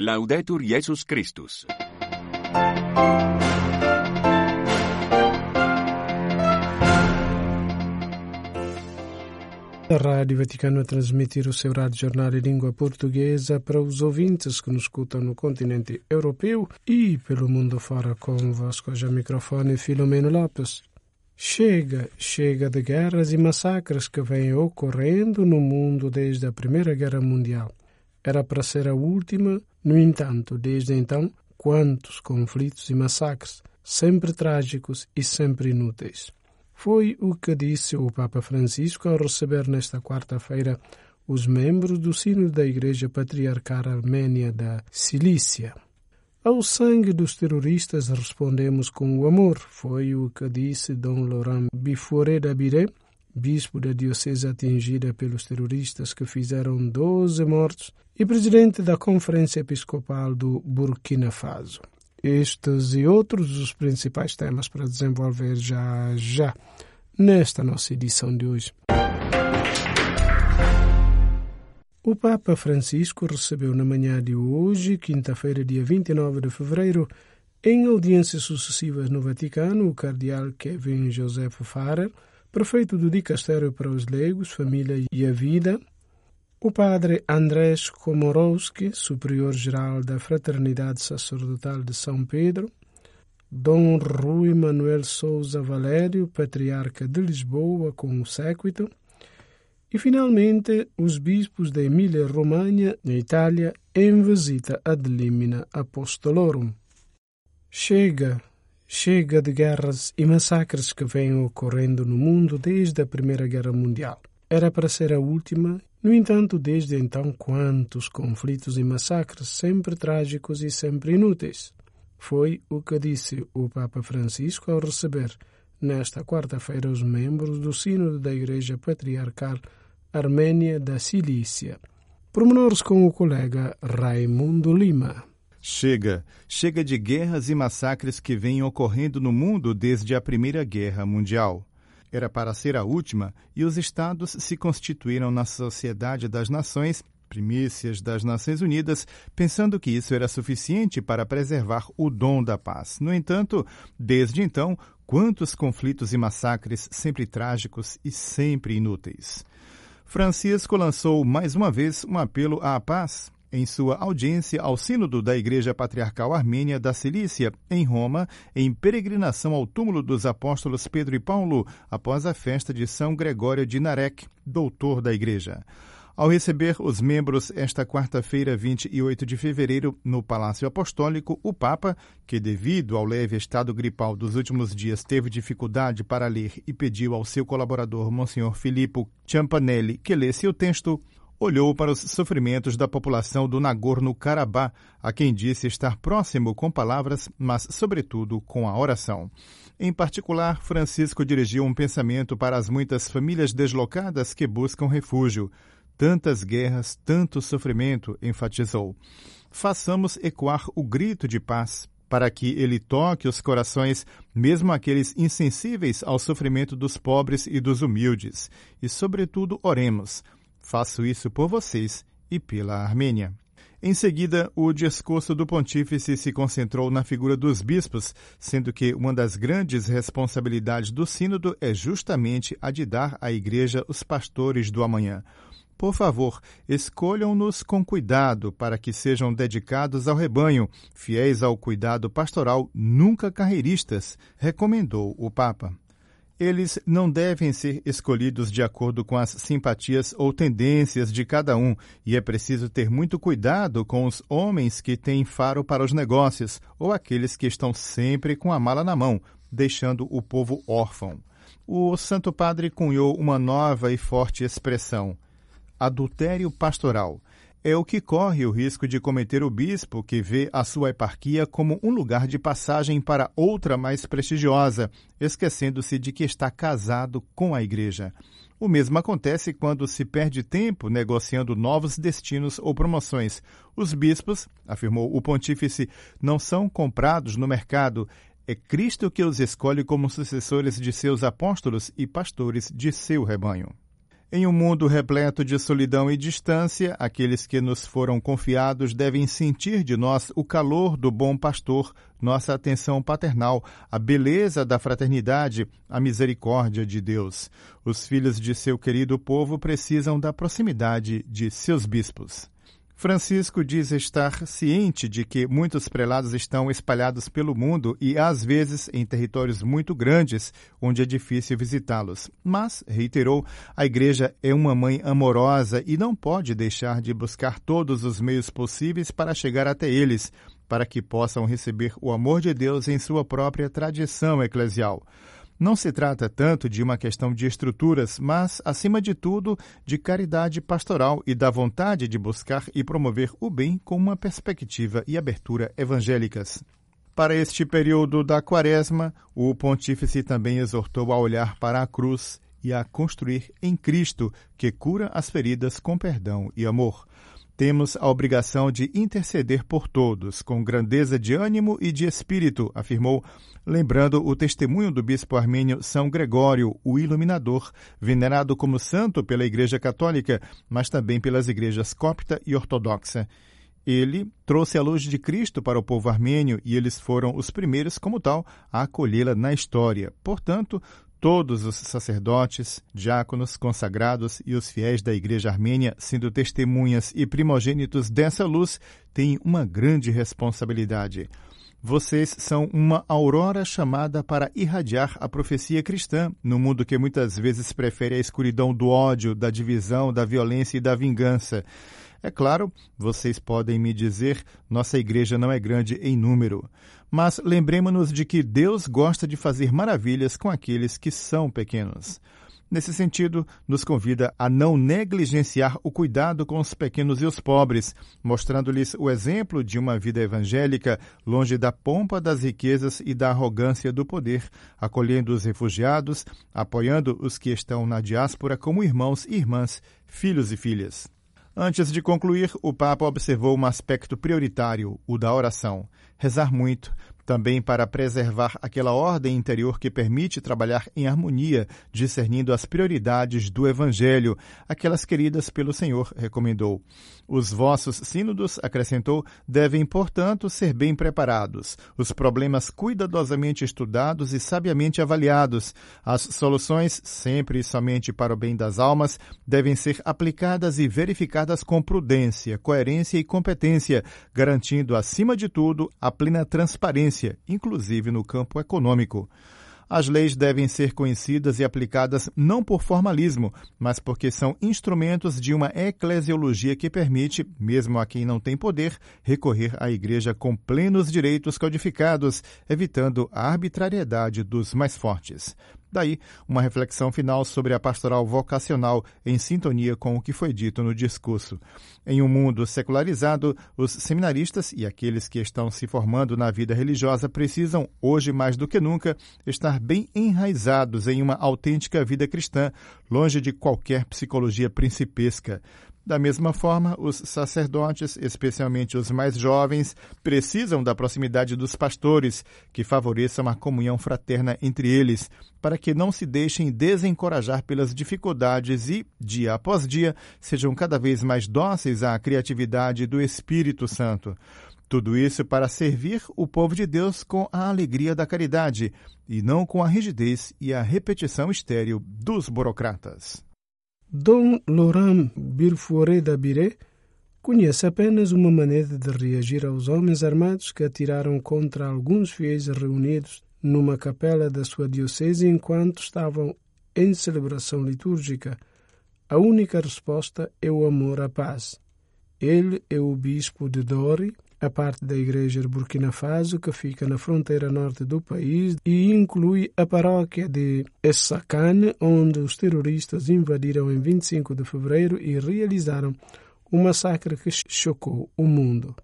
Laudetur Jesus Christus. A Rádio Vaticano a transmitir o seu rádio jornal em língua portuguesa para os ouvintes que nos escutam no continente europeu e pelo mundo fora convosco já microfone Filomeno Lopes. Chega, chega de guerras e massacres que vêm ocorrendo no mundo desde a Primeira Guerra Mundial. Era para ser a última, no entanto, desde então, quantos conflitos e massacres, sempre trágicos e sempre inúteis. Foi o que disse o Papa Francisco ao receber nesta quarta-feira os membros do Sino da Igreja Patriarcal Armênia da Cilícia. Ao sangue dos terroristas respondemos com o amor, foi o que disse Dom Laurent Biforé da Biré, bispo da diocese atingida pelos terroristas que fizeram 12 mortos e presidente da Conferência Episcopal do Burkina Faso. Estes e outros os principais temas para desenvolver já já nesta nossa edição de hoje. O Papa Francisco recebeu na manhã de hoje, quinta-feira, dia 29 de fevereiro, em audiências sucessivas no Vaticano, o cardeal Kevin Joseph Farrer, prefeito do Dicastério para os Leigos, Família e a Vida, o padre Andrés Komorowski, superior-geral da Fraternidade Sacerdotal de São Pedro, Dom Rui Manuel Souza Valério, patriarca de Lisboa, com o séquito, e finalmente os bispos da Emília-Romanha, na Itália, em visita ad limina apostolorum. Chega, chega de guerras e massacres que vêm ocorrendo no mundo desde a Primeira Guerra Mundial. Era para ser a última no entanto, desde então, quantos conflitos e massacres, sempre trágicos e sempre inúteis. Foi o que disse o Papa Francisco ao receber, nesta quarta-feira, os membros do Sínodo da Igreja Patriarcal Armênia da Cilícia. Pormenores com o colega Raimundo Lima. Chega, chega de guerras e massacres que vêm ocorrendo no mundo desde a Primeira Guerra Mundial era para ser a última e os Estados se constituíram na Sociedade das Nações, primícias das Nações Unidas, pensando que isso era suficiente para preservar o dom da paz. No entanto, desde então, quantos conflitos e massacres sempre trágicos e sempre inúteis. Francisco lançou mais uma vez um apelo à paz em sua audiência ao Sínodo da Igreja Patriarcal Armênia da Cilícia, em Roma, em peregrinação ao túmulo dos apóstolos Pedro e Paulo, após a festa de São Gregório de Narek, doutor da Igreja. Ao receber os membros esta quarta-feira, 28 de fevereiro, no Palácio Apostólico, o Papa, que devido ao leve estado gripal dos últimos dias teve dificuldade para ler e pediu ao seu colaborador, Monsenhor Filippo Ciampanelli, que lesse o texto, olhou para os sofrimentos da população do Nagorno-Karabakh, a quem disse estar próximo com palavras, mas, sobretudo, com a oração. Em particular, Francisco dirigiu um pensamento para as muitas famílias deslocadas que buscam refúgio. Tantas guerras, tanto sofrimento, enfatizou. Façamos ecoar o grito de paz, para que ele toque os corações, mesmo aqueles insensíveis ao sofrimento dos pobres e dos humildes. E, sobretudo, oremos Faço isso por vocês e pela Armênia. Em seguida, o discurso do pontífice se concentrou na figura dos bispos, sendo que uma das grandes responsabilidades do Sínodo é justamente a de dar à Igreja os pastores do amanhã. Por favor, escolham-nos com cuidado para que sejam dedicados ao rebanho, fiéis ao cuidado pastoral, nunca carreiristas, recomendou o Papa. Eles não devem ser escolhidos de acordo com as simpatias ou tendências de cada um, e é preciso ter muito cuidado com os homens que têm faro para os negócios ou aqueles que estão sempre com a mala na mão, deixando o povo órfão. O Santo Padre cunhou uma nova e forte expressão: adultério pastoral é o que corre o risco de cometer o bispo que vê a sua eparquia como um lugar de passagem para outra mais prestigiosa, esquecendo-se de que está casado com a igreja. O mesmo acontece quando se perde tempo negociando novos destinos ou promoções. Os bispos, afirmou o pontífice, não são comprados no mercado. É Cristo que os escolhe como sucessores de seus apóstolos e pastores de seu rebanho. Em um mundo repleto de solidão e distância, aqueles que nos foram confiados devem sentir de nós o calor do bom pastor, nossa atenção paternal, a beleza da fraternidade, a misericórdia de Deus. Os filhos de seu querido povo precisam da proximidade de seus bispos. Francisco diz estar ciente de que muitos prelados estão espalhados pelo mundo e, às vezes, em territórios muito grandes, onde é difícil visitá-los. Mas, reiterou, a Igreja é uma mãe amorosa e não pode deixar de buscar todos os meios possíveis para chegar até eles, para que possam receber o amor de Deus em sua própria tradição eclesial. Não se trata tanto de uma questão de estruturas, mas, acima de tudo, de caridade pastoral e da vontade de buscar e promover o bem com uma perspectiva e abertura evangélicas. Para este período da Quaresma, o pontífice também exortou a olhar para a cruz e a construir em Cristo, que cura as feridas com perdão e amor. Temos a obrigação de interceder por todos, com grandeza de ânimo e de espírito, afirmou, lembrando o testemunho do bispo armênio São Gregório, o Iluminador, venerado como santo pela Igreja Católica, mas também pelas igrejas copta e ortodoxa. Ele trouxe a luz de Cristo para o povo armênio e eles foram os primeiros, como tal, a acolhê-la na história. Portanto, Todos os sacerdotes, diáconos, consagrados e os fiéis da Igreja Armênia, sendo testemunhas e primogênitos dessa luz, têm uma grande responsabilidade. Vocês são uma aurora chamada para irradiar a profecia cristã no mundo que muitas vezes prefere a escuridão do ódio, da divisão, da violência e da vingança. É claro, vocês podem me dizer, nossa igreja não é grande em número. Mas lembremos-nos de que Deus gosta de fazer maravilhas com aqueles que são pequenos. Nesse sentido, nos convida a não negligenciar o cuidado com os pequenos e os pobres, mostrando-lhes o exemplo de uma vida evangélica longe da pompa das riquezas e da arrogância do poder, acolhendo os refugiados, apoiando os que estão na diáspora como irmãos e irmãs, filhos e filhas. Antes de concluir, o Papa observou um aspecto prioritário, o da oração. Rezar muito, também para preservar aquela ordem interior que permite trabalhar em harmonia, discernindo as prioridades do Evangelho, aquelas queridas pelo Senhor, recomendou. Os vossos sínodos, acrescentou, devem, portanto, ser bem preparados, os problemas cuidadosamente estudados e sabiamente avaliados. As soluções, sempre e somente para o bem das almas, devem ser aplicadas e verificadas com prudência, coerência e competência, garantindo, acima de tudo, a plena transparência inclusive no campo econômico. As leis devem ser conhecidas e aplicadas não por formalismo, mas porque são instrumentos de uma eclesiologia que permite, mesmo a quem não tem poder, recorrer à Igreja com plenos direitos codificados, evitando a arbitrariedade dos mais fortes. Daí, uma reflexão final sobre a pastoral vocacional em sintonia com o que foi dito no discurso. Em um mundo secularizado, os seminaristas e aqueles que estão se formando na vida religiosa precisam, hoje mais do que nunca, estar bem enraizados em uma autêntica vida cristã, longe de qualquer psicologia principesca. Da mesma forma, os sacerdotes, especialmente os mais jovens, precisam da proximidade dos pastores, que favoreçam a comunhão fraterna entre eles, para que não se deixem desencorajar pelas dificuldades e, dia após dia, sejam cada vez mais dóceis à criatividade do Espírito Santo. Tudo isso para servir o povo de Deus com a alegria da caridade e não com a rigidez e a repetição estéril dos burocratas. Dom Laurent Birforet d'Abiré conhece apenas uma maneira de reagir aos homens armados que atiraram contra alguns fiéis reunidos numa capela da sua diocese enquanto estavam em celebração litúrgica. A única resposta é o amor à paz. Ele é o bispo de Dori, a parte da igreja de Burkina Faso que fica na fronteira norte do país e inclui a paróquia de Essakane, onde os terroristas invadiram em 25 de fevereiro e realizaram um massacre que chocou o mundo.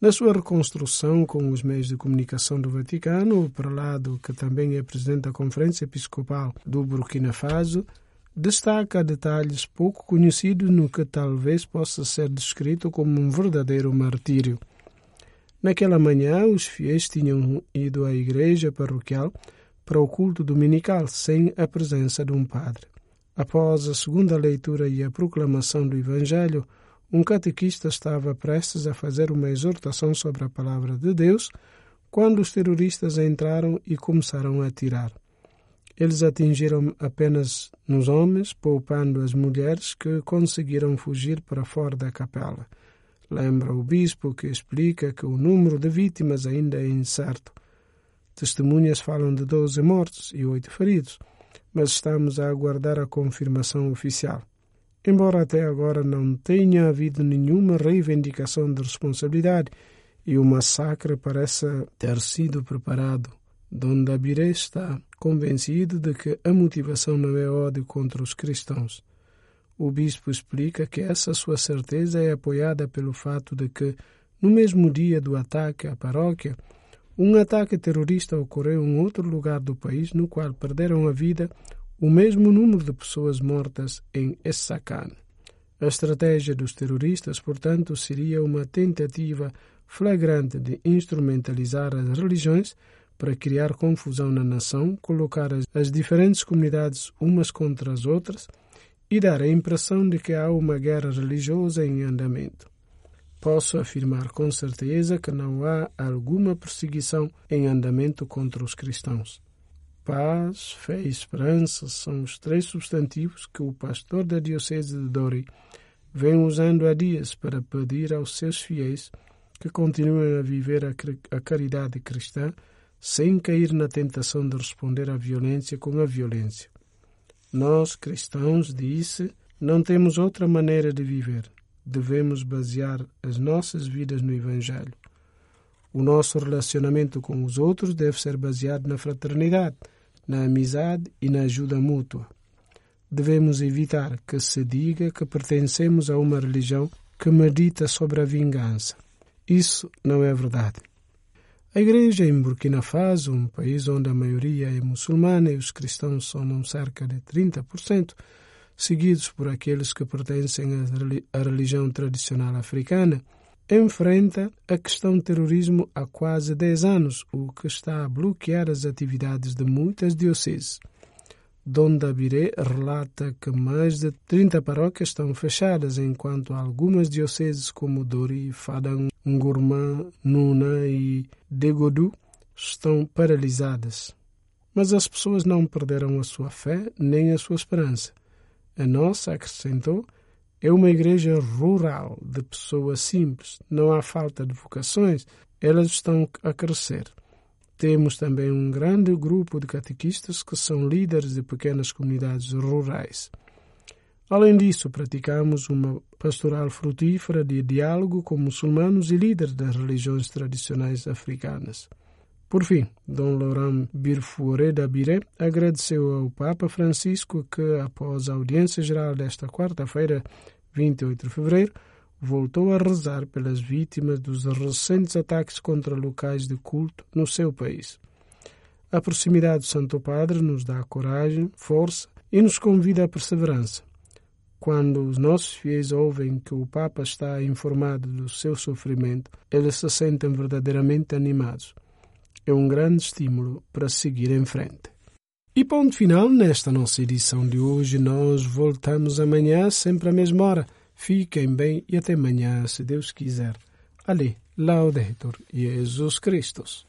Na sua reconstrução com os meios de comunicação do Vaticano, o prelado, que também é presidente da Conferência Episcopal do Burkina Faso, destaca detalhes pouco conhecidos no que talvez possa ser descrito como um verdadeiro martírio. Naquela manhã, os fiéis tinham ido à igreja paroquial para o culto dominical sem a presença de um padre. Após a segunda leitura e a proclamação do Evangelho, um catequista estava prestes a fazer uma exortação sobre a palavra de Deus quando os terroristas entraram e começaram a atirar. Eles atingiram apenas nos homens, poupando as mulheres que conseguiram fugir para fora da capela. Lembra o bispo que explica que o número de vítimas ainda é incerto. Testemunhas falam de 12 mortos e 8 feridos, mas estamos a aguardar a confirmação oficial. Embora até agora não tenha havido nenhuma reivindicação de responsabilidade e o massacre pareça ter sido preparado, Dom Dabiré está convencido de que a motivação não é ódio contra os cristãos. O bispo explica que essa sua certeza é apoiada pelo fato de que, no mesmo dia do ataque à paróquia, um ataque terrorista ocorreu em outro lugar do país no qual perderam a vida o mesmo número de pessoas mortas em Essakan. A estratégia dos terroristas, portanto, seria uma tentativa flagrante de instrumentalizar as religiões para criar confusão na nação, colocar as diferentes comunidades umas contra as outras e dar a impressão de que há uma guerra religiosa em andamento. Posso afirmar com certeza que não há alguma perseguição em andamento contra os cristãos. Paz, fé e esperança são os três substantivos que o pastor da Diocese de Dori vem usando há dias para pedir aos seus fiéis que continuem a viver a caridade cristã sem cair na tentação de responder à violência com a violência. Nós, cristãos, disse, não temos outra maneira de viver. Devemos basear as nossas vidas no Evangelho. O nosso relacionamento com os outros deve ser baseado na fraternidade, na amizade e na ajuda mútua. Devemos evitar que se diga que pertencemos a uma religião que medita sobre a vingança. Isso não é verdade. A igreja em Burkina Faso, um país onde a maioria é muçulmana e os cristãos somam cerca de 30%, seguidos por aqueles que pertencem à religião tradicional africana, enfrenta a questão terrorismo há quase 10 anos, o que está a bloquear as atividades de muitas dioceses. Dom Dabiré relata que mais de 30 paróquias estão fechadas, enquanto algumas dioceses como Dori, Fadang, Ngurma, Nuna e Degodu estão paralisadas. Mas as pessoas não perderam a sua fé nem a sua esperança. A nossa, acrescentou, é uma igreja rural de pessoas simples. Não há falta de vocações, elas estão a crescer. Temos também um grande grupo de catequistas que são líderes de pequenas comunidades rurais. Além disso, praticamos uma pastoral frutífera de diálogo com muçulmanos e líderes das religiões tradicionais africanas. Por fim, Dom Laurent Birfouré da Biré agradeceu ao Papa Francisco que, após a audiência geral desta quarta-feira, 28 de fevereiro, voltou a rezar pelas vítimas dos recentes ataques contra locais de culto no seu país. A proximidade do Santo Padre nos dá coragem, força e nos convida à perseverança. Quando os nossos fiéis ouvem que o Papa está informado do seu sofrimento, eles se sentem verdadeiramente animados. É um grande estímulo para seguir em frente. E ponto final nesta nossa edição de hoje. Nós voltamos amanhã, sempre à mesma hora. Fiquem bem e até amanhã, se Deus quiser. Ali, Laudetur Jesus Christus.